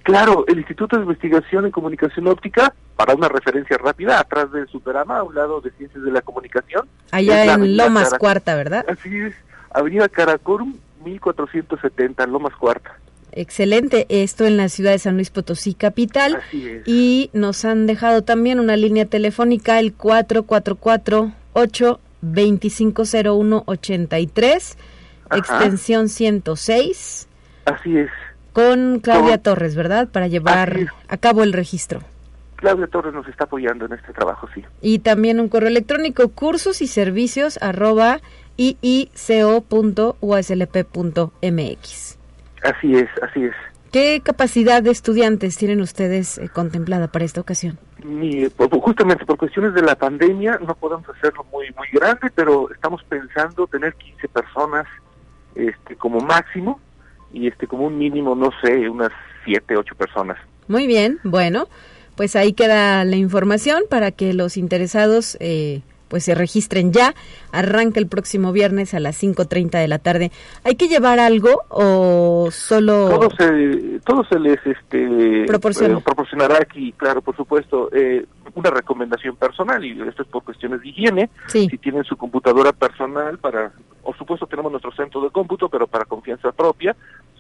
Claro, el Instituto de Investigación en Comunicación Óptica, para una referencia rápida, atrás del Superama, a un lado de Ciencias de la Comunicación. Allá en Lomas Cuarta, ¿verdad? Así es, Avenida Caracorum, 1470, Lomas Cuarta. Excelente, esto en la ciudad de San Luis Potosí, capital. Y nos han dejado también una línea telefónica, el 444-8250183, extensión 106. Así es. Con Claudia Torres, ¿verdad? Para llevar a cabo el registro. Claudia Torres nos está apoyando en este trabajo, sí. Y también un correo electrónico, cursos y servicios arroba iico.uslp.mx. Así es, así es. ¿Qué capacidad de estudiantes tienen ustedes eh, contemplada para esta ocasión? justamente por cuestiones de la pandemia no podemos hacerlo muy muy grande, pero estamos pensando tener 15 personas este como máximo y este como un mínimo, no sé, unas 7, 8 personas. Muy bien, bueno, pues ahí queda la información para que los interesados eh, pues se registren ya. Arranca el próximo viernes a las 5.30 de la tarde. ¿Hay que llevar algo o solo...? Todo se, todo se les este, Proporciona. Eh, proporcionará aquí, claro, por supuesto, eh, una recomendación personal y esto es por cuestiones de higiene. Si tienen su computadora personal para... Por supuesto tenemos nuestro centro de cómputo, pero para confianza propia.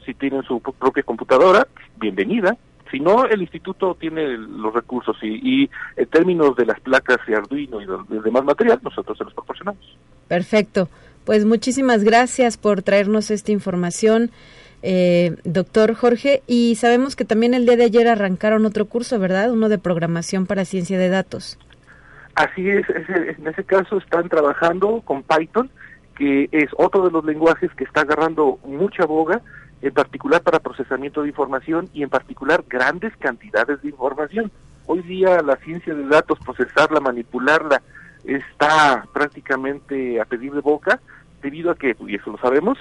Si tienen su propia computadora, bienvenida si no, el instituto tiene los recursos y, en términos de las placas y Arduino y del demás material, nosotros se los proporcionamos. Perfecto. Pues muchísimas gracias por traernos esta información, eh, doctor Jorge. Y sabemos que también el día de ayer arrancaron otro curso, ¿verdad? Uno de programación para ciencia de datos. Así es, en ese caso están trabajando con Python, que es otro de los lenguajes que está agarrando mucha boga en particular para procesamiento de información y en particular grandes cantidades de información. Hoy día la ciencia de datos, procesarla, manipularla, está prácticamente a pedir de boca, debido a que, y eso lo sabemos,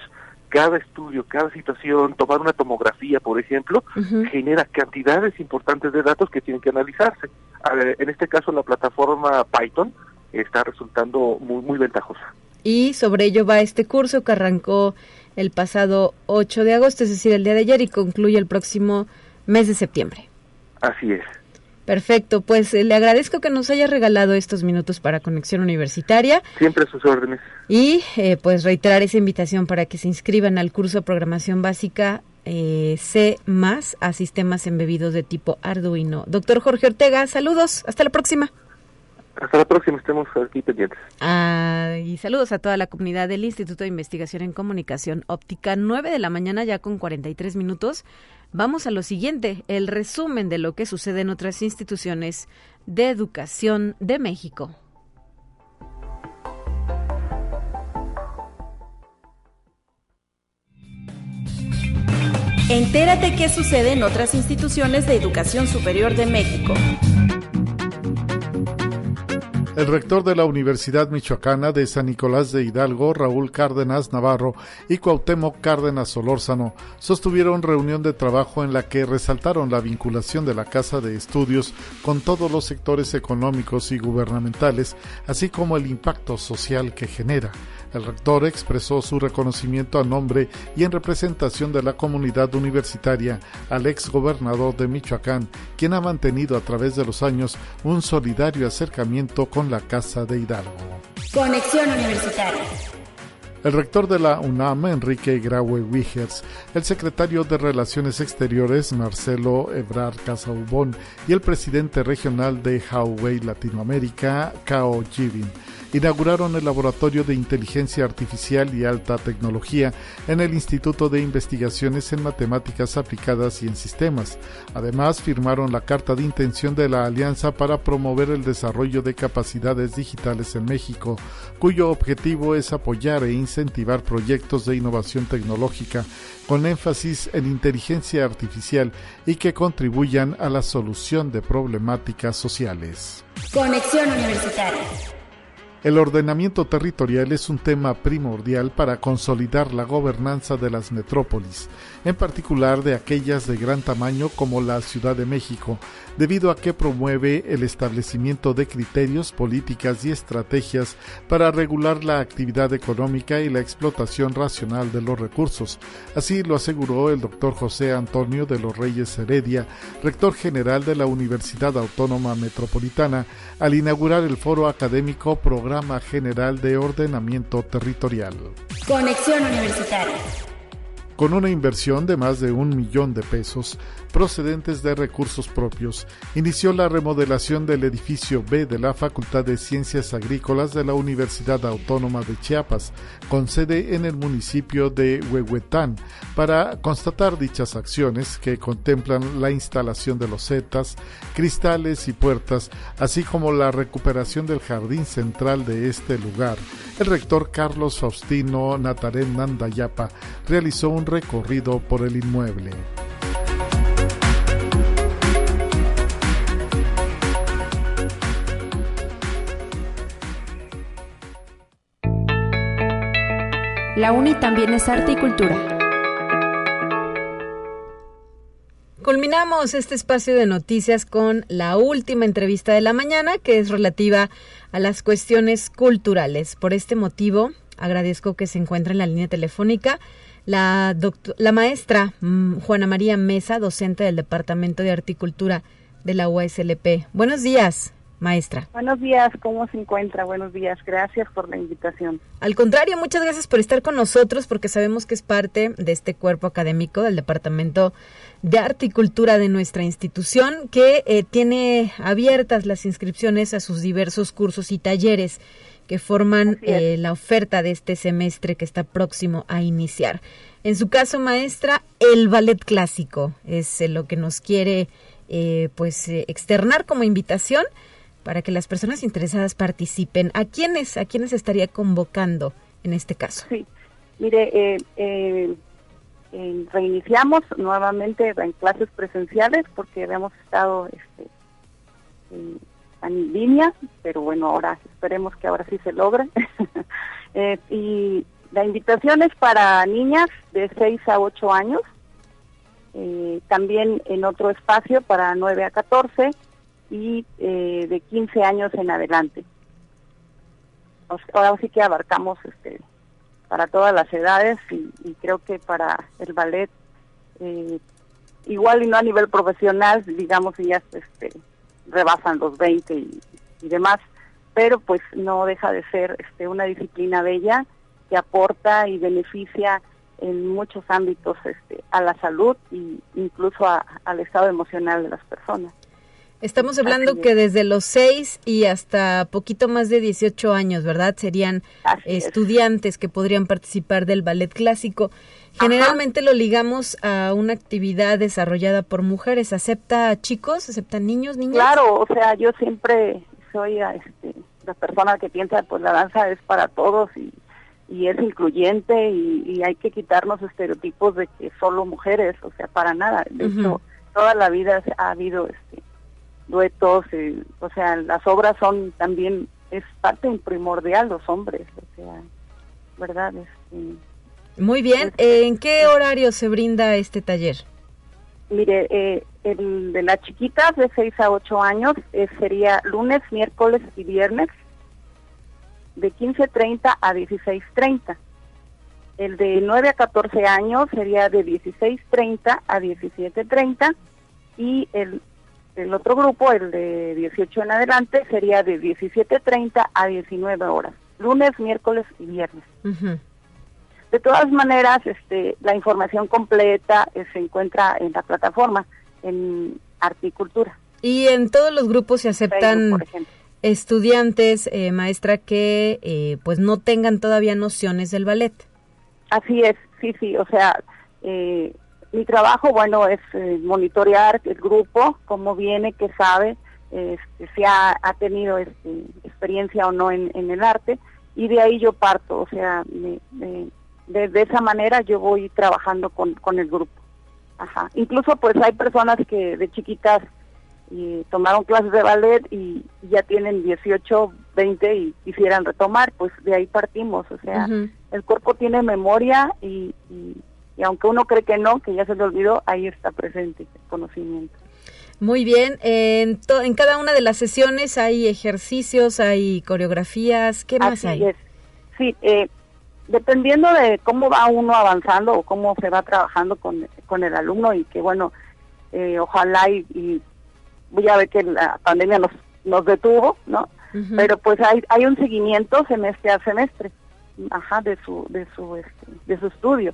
cada estudio, cada situación, tomar una tomografía, por ejemplo, genera cantidades importantes de datos que tienen que analizarse. en este caso, la plataforma Python está resultando muy, muy ventajosa. Y sobre ello va este curso que arrancó el pasado 8 de agosto, es decir, el día de ayer, y concluye el próximo mes de septiembre. Así es. Perfecto, pues eh, le agradezco que nos haya regalado estos minutos para Conexión Universitaria. Siempre a sus órdenes. Y eh, pues reiterar esa invitación para que se inscriban al curso de programación básica eh, C más a sistemas embebidos de tipo Arduino. Doctor Jorge Ortega, saludos, hasta la próxima. Hasta la próxima, estemos aquí pendientes. Ah, y saludos a toda la comunidad del Instituto de Investigación en Comunicación Óptica, 9 de la mañana ya con 43 minutos. Vamos a lo siguiente, el resumen de lo que sucede en otras instituciones de educación de México. Entérate qué sucede en otras instituciones de educación superior de México. El rector de la Universidad Michoacana de San Nicolás de Hidalgo, Raúl Cárdenas Navarro, y Cuauhtémoc Cárdenas Solórzano sostuvieron reunión de trabajo en la que resaltaron la vinculación de la Casa de Estudios con todos los sectores económicos y gubernamentales, así como el impacto social que genera. El rector expresó su reconocimiento a nombre y en representación de la comunidad universitaria al ex gobernador de Michoacán, quien ha mantenido a través de los años un solidario acercamiento con la Casa de Hidalgo. Conexión Universitaria. El rector de la UNAM, Enrique Graue Wigers, el secretario de Relaciones Exteriores, Marcelo Ebrard Casaubón, y el presidente regional de Huawei Latinoamérica, Cao Jibin, inauguraron el Laboratorio de Inteligencia Artificial y Alta Tecnología en el Instituto de Investigaciones en Matemáticas Aplicadas y en Sistemas. Además, firmaron la Carta de Intención de la Alianza para promover el desarrollo de capacidades digitales en México, cuyo objetivo es apoyar e incentivar proyectos de innovación tecnológica con énfasis en inteligencia artificial y que contribuyan a la solución de problemáticas sociales. Conexión Universitaria. El ordenamiento territorial es un tema primordial para consolidar la gobernanza de las metrópolis, en particular de aquellas de gran tamaño como la Ciudad de México, debido a que promueve el establecimiento de criterios, políticas y estrategias para regular la actividad económica y la explotación racional de los recursos. Así lo aseguró el doctor José Antonio de los Reyes Heredia, rector general de la Universidad Autónoma Metropolitana, al inaugurar el foro académico Programa General de Ordenamiento Territorial. Conexión Universitaria con una inversión de más de un millón de pesos procedentes de recursos propios, inició la remodelación del edificio B de la Facultad de Ciencias Agrícolas de la Universidad Autónoma de Chiapas, con sede en el municipio de Huehuetán, para constatar dichas acciones que contemplan la instalación de losetas, cristales y puertas, así como la recuperación del jardín central de este lugar. El rector Carlos Faustino Natarén Nandayapa realizó un recorrido por el inmueble. La UNI también es arte y cultura. Culminamos este espacio de noticias con la última entrevista de la mañana, que es relativa a las cuestiones culturales. Por este motivo, agradezco que se encuentre en la línea telefónica la, la maestra mm, Juana María Mesa, docente del Departamento de Articultura de la USLP. Buenos días, maestra. Buenos días, ¿cómo se encuentra? Buenos días, gracias por la invitación. Al contrario, muchas gracias por estar con nosotros porque sabemos que es parte de este cuerpo académico del Departamento de Articultura de nuestra institución que eh, tiene abiertas las inscripciones a sus diversos cursos y talleres que forman eh, la oferta de este semestre que está próximo a iniciar. En su caso, maestra, el ballet clásico es eh, lo que nos quiere eh, pues externar como invitación para que las personas interesadas participen. ¿A quiénes, a quiénes estaría convocando en este caso? Sí, mire, reiniciamos nuevamente en clases presenciales porque habíamos estado este, en línea, pero bueno, ahora esperemos que ahora sí se logre. Eh, y la invitación es para niñas de 6 a 8 años, eh, también en otro espacio para 9 a 14 y eh, de 15 años en adelante. Ahora sí que abarcamos este para todas las edades y, creo que para el ballet eh, igual y no a nivel profesional, digamos, ya este, rebasan los 20 y, demás, pero pues no deja de ser este, una disciplina bella que aporta y beneficia en muchos ámbitos a la salud e incluso al estado emocional de las personas. Estamos hablando que desde los 6 y hasta poquito más de 18 años, ¿verdad? Serían estudiantes que podrían participar del ballet clásico. Generalmente lo ligamos a una actividad desarrollada por mujeres. ¿Acepta chicos? ¿Acepta niños, niñas? Claro, o sea, yo siempre soy este, la persona que piensa, pues la danza es para todos y, y es incluyente y, hay que quitarnos estereotipos de que solo mujeres, o sea, para nada. De hecho, toda la vida ha habido este duetos, eh, o sea, las obras son también, es parte primordial los hombres, o sea, ¿verdad? Este, Muy bien, ¿en qué horario se brinda este taller? Mire, eh, el de las chiquitas de 6 a 8 años eh, sería lunes, miércoles y viernes de 15.30 a 16.30. El de 9 a 14 años sería de 16.30 a 17.30 y el, el otro grupo, el de 18 en adelante, sería de 17.30 a 19 horas, lunes, miércoles y viernes. De todas maneras, este, la información completa eh, se encuentra en la plataforma, en Articultura. Y en todos los grupos se aceptan estudiantes, eh, maestra, que eh, pues no tengan todavía nociones del ballet. Así es, sí, sí, o sea, eh, mi trabajo, bueno, es monitorear el grupo, cómo viene, qué sabe, este, si ha, tenido este, experiencia o no en, el arte, y de ahí yo parto, o sea, de, esa manera yo voy trabajando con, con el grupo. Ajá. Incluso pues hay personas que de chiquitas y tomaron clases de ballet y ya tienen 18, 20 y quisieran retomar, pues de ahí partimos. O sea, el cuerpo tiene memoria y, y, aunque uno cree que no, que ya se le olvidó, ahí está presente el conocimiento. Muy bien, en, en cada una de las sesiones hay ejercicios, hay coreografías, ¿qué más hay? Es. Sí, eh, dependiendo de cómo va uno avanzando o cómo se va trabajando con, con el alumno y que bueno, eh, ojalá y ya ve que la pandemia nos, nos detuvo, ¿no? Pero pues hay, hay un seguimiento semestre a semestre, ajá, de su, de su, este, de su estudio.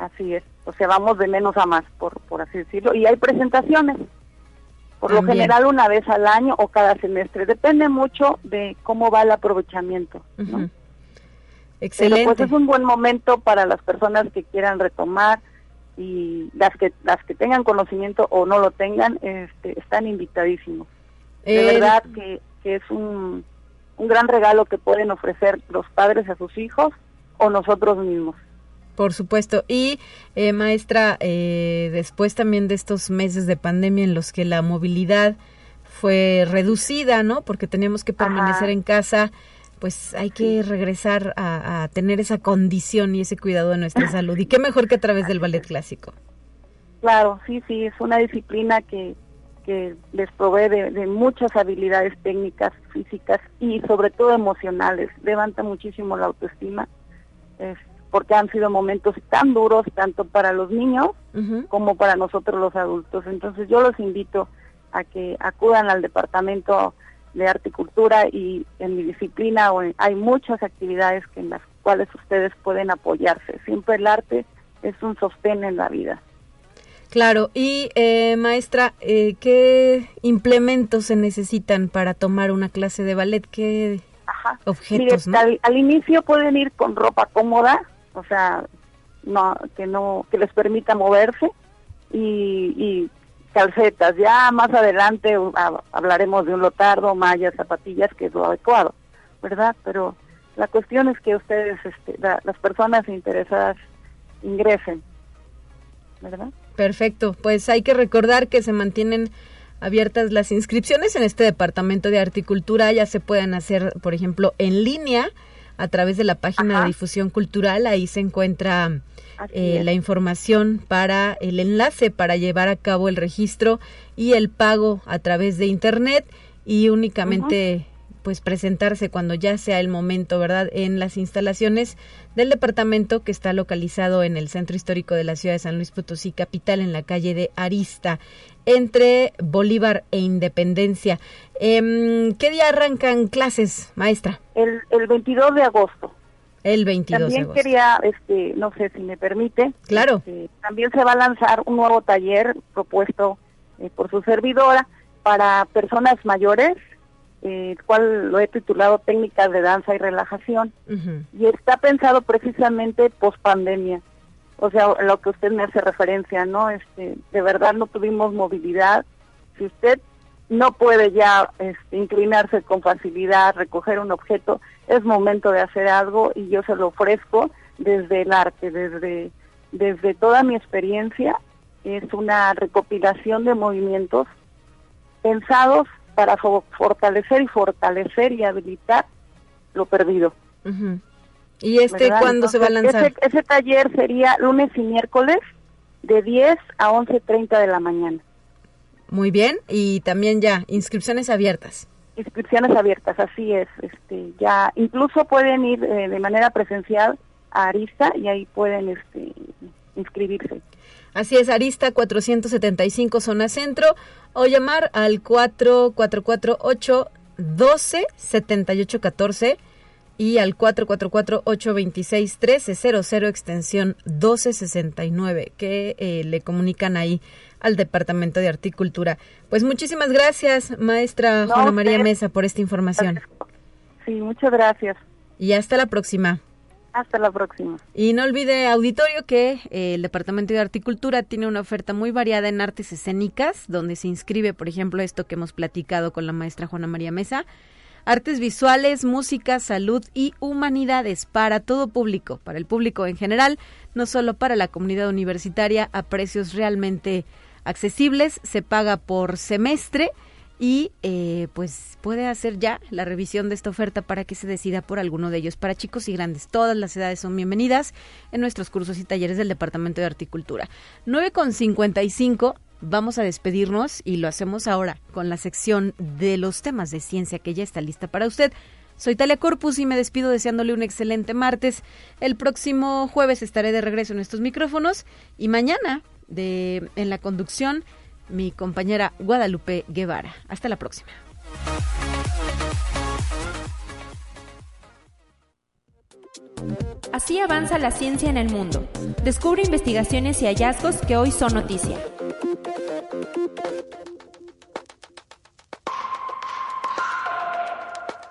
Así es, o sea, vamos de menos a más, por, por así decirlo, y hay presentaciones, por lo general una vez al año o cada semestre, depende mucho de cómo va el aprovechamiento, ¿no? Excelente. Pero pues es un buen momento para las personas que quieran retomar, y las que las que tengan conocimiento o no lo tengan este, están invitadísimos. De verdad que, es un, un gran regalo que pueden ofrecer los padres a sus hijos o nosotros mismos. Por supuesto. Y eh, maestra, eh, después también de estos meses de pandemia en los que la movilidad fue reducida, ¿no? Porque teníamos que permanecer en casa pues hay que regresar a, tener esa condición y ese cuidado de nuestra salud. Y qué mejor que a través del ballet clásico. Claro, sí, sí, es una disciplina que, que les provee de, muchas habilidades técnicas, físicas y sobre todo emocionales. Levanta muchísimo la autoestima, porque han sido momentos tan duros tanto para los niños como para nosotros los adultos. Entonces yo los invito a que acudan al departamento de articultura y en mi disciplina hay muchas actividades que en las cuales ustedes pueden apoyarse. Siempre el arte es un sostén en la vida. Claro, y eh, maestra, eh, ¿qué implementos se necesitan para tomar una clase de ballet? ¿Qué objetos? al, inicio pueden ir con ropa cómoda, o sea, no que no que les permita moverse y, y calcetas. Ya más adelante hablaremos de un lotardo, mallas, zapatillas, que es lo adecuado, ¿verdad? Pero la cuestión es que ustedes, este, las personas interesadas, ingresen, ¿verdad? Perfecto, pues hay que recordar que se mantienen abiertas las inscripciones en este departamento de articultura, ya se pueden hacer, por ejemplo, en línea a través de la página de difusión cultural. Ahí se encuentra eh, la información para el enlace para llevar a cabo el registro y el pago a través de Internet y únicamente pues presentarse cuando ya sea el momento, ¿verdad? En las instalaciones del departamento que está localizado en el centro histórico de la ciudad de San Luis Potosí, capital, en la calle de Arista, entre Bolívar e Independencia. Em, ¿Qué día arrancan clases, maestra? El, el 22 de agosto. El 22 también de agosto. quería, este, no sé si me permite. Claro. Este, también se va a lanzar un nuevo taller propuesto eh, por su servidora para personas mayores el cual lo he titulado Técnicas de Danza y Relajación, y está pensado precisamente post pandemia. O sea, lo que usted me hace referencia, ¿no? Este, de verdad no tuvimos movilidad. Si usted no puede ya este, inclinarse con facilidad, recoger un objeto, es momento de hacer algo y yo se lo ofrezco desde el arte, desde, desde toda mi experiencia. Es una recopilación de movimientos pensados para fortalecer y fortalecer y habilitar lo perdido. ¿Y este cuándo se va a lanzar? Ese, taller sería lunes y miércoles de 10 a 11.30 de la mañana. Muy bien, y también ya, inscripciones abiertas. Inscripciones abiertas, así es. Este, ya incluso pueden ir eh, de manera presencial a Arista y ahí pueden este, inscribirse. Así es, Arista 475 zona centro o llamar al 4448 12 78 14 y al 444-826-1300 extensión 1269 que eh, le comunican ahí al Departamento de Articultura. Pues muchísimas gracias, maestra Juana María Mesa, por esta información. Sí, muchas gracias. Y hasta la próxima. Hasta la próxima. Y no olvide, auditorio, que eh, el Departamento de Articultura tiene una oferta muy variada en artes escénicas, donde se inscribe, por ejemplo, esto que hemos platicado con la maestra Juana María Mesa. Artes visuales, música, salud y humanidades para todo público, para el público en general, no solo para la comunidad universitaria, a precios realmente accesibles. Se paga por semestre y eh, pues puede hacer ya la revisión de esta oferta para que se decida por alguno de ellos. Para chicos y grandes, todas las edades son bienvenidas en nuestros cursos y talleres del Departamento de Articultura. 9.55, vamos a despedirnos y lo hacemos ahora con la sección de los temas de ciencia que ya está lista para usted. Soy Talia Corpus y me despido deseándole un excelente martes. El próximo jueves estaré de regreso en estos micrófonos y mañana en la conducción mi compañera Guadalupe Guevara. Hasta la próxima. Así avanza la ciencia en el mundo. Descubre investigaciones y hallazgos que hoy son noticia.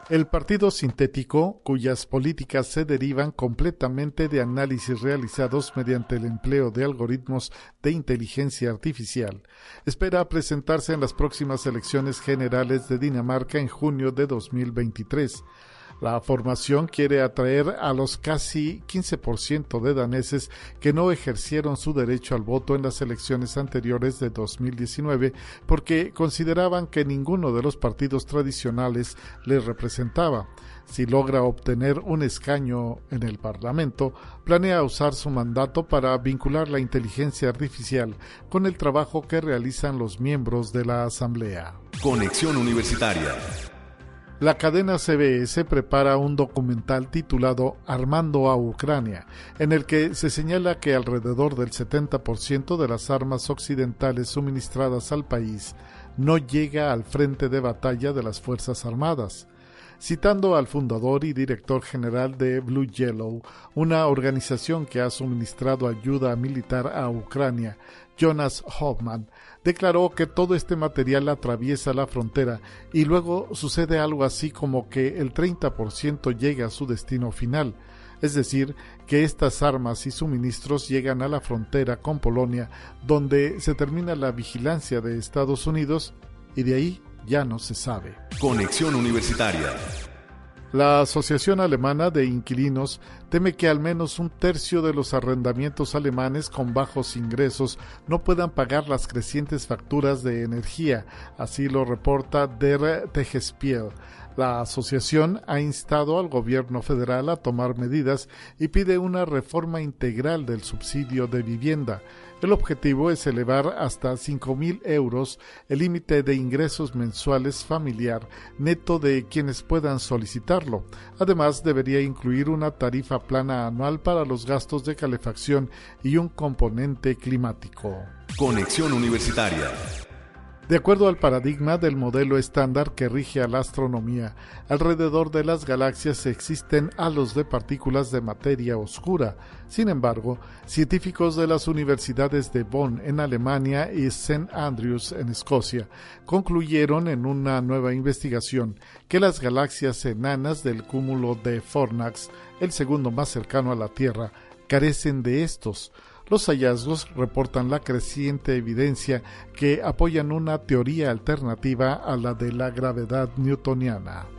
El partido sintético, cuyas políticas se derivan completamente de análisis realizados mediante el empleo de algoritmos de inteligencia artificial, espera presentarse en las próximas elecciones generales de Dinamarca en junio de 2023 la formación quiere atraer a los casi 15% de daneses que no ejercieron su derecho al voto en las elecciones anteriores de 2019 porque consideraban que ninguno de los partidos tradicionales les representaba. Si logra obtener un escaño en el Parlamento, planea usar su mandato para vincular la inteligencia artificial con el trabajo que realizan los miembros de la Asamblea. Conexión Universitaria la cadena CBS prepara un documental titulado Armando a Ucrania, en el que se señala que alrededor del 70% de las armas occidentales suministradas al país no llega al frente de batalla de las Fuerzas Armadas. Citando al fundador y director general de Blue Yellow, una organización que ha suministrado ayuda militar a Ucrania, Jonas Hoffman, declaró que todo este material atraviesa la frontera y luego sucede algo así como que el 30% llega a su destino final, es decir, que estas armas y suministros llegan a la frontera con Polonia, donde se termina la vigilancia de Estados Unidos y de ahí ya no se sabe. Conexión Universitaria la Asociación Alemana de Inquilinos teme que al menos un tercio de los arrendamientos alemanes con bajos ingresos no puedan pagar las crecientes facturas de energía, así lo reporta Der Tegespiel. La asociación ha instado al gobierno federal a tomar medidas y pide una reforma integral del subsidio de vivienda. El objetivo es elevar hasta 5.000 euros el límite de ingresos mensuales familiar neto de quienes puedan solicitarlo. Además, debería incluir una tarifa plana anual para los gastos de calefacción y un componente climático. Conexión Universitaria. De acuerdo al paradigma del modelo estándar que rige a la astronomía, alrededor de las galaxias existen halos de partículas de materia oscura. Sin embargo, científicos de las universidades de Bonn en Alemania y St. Andrews en Escocia concluyeron en una nueva investigación que las galaxias enanas del cúmulo de Fornax, el segundo más cercano a la Tierra, carecen de estos. Los hallazgos reportan la creciente evidencia que apoyan una teoría alternativa a la de la gravedad newtoniana.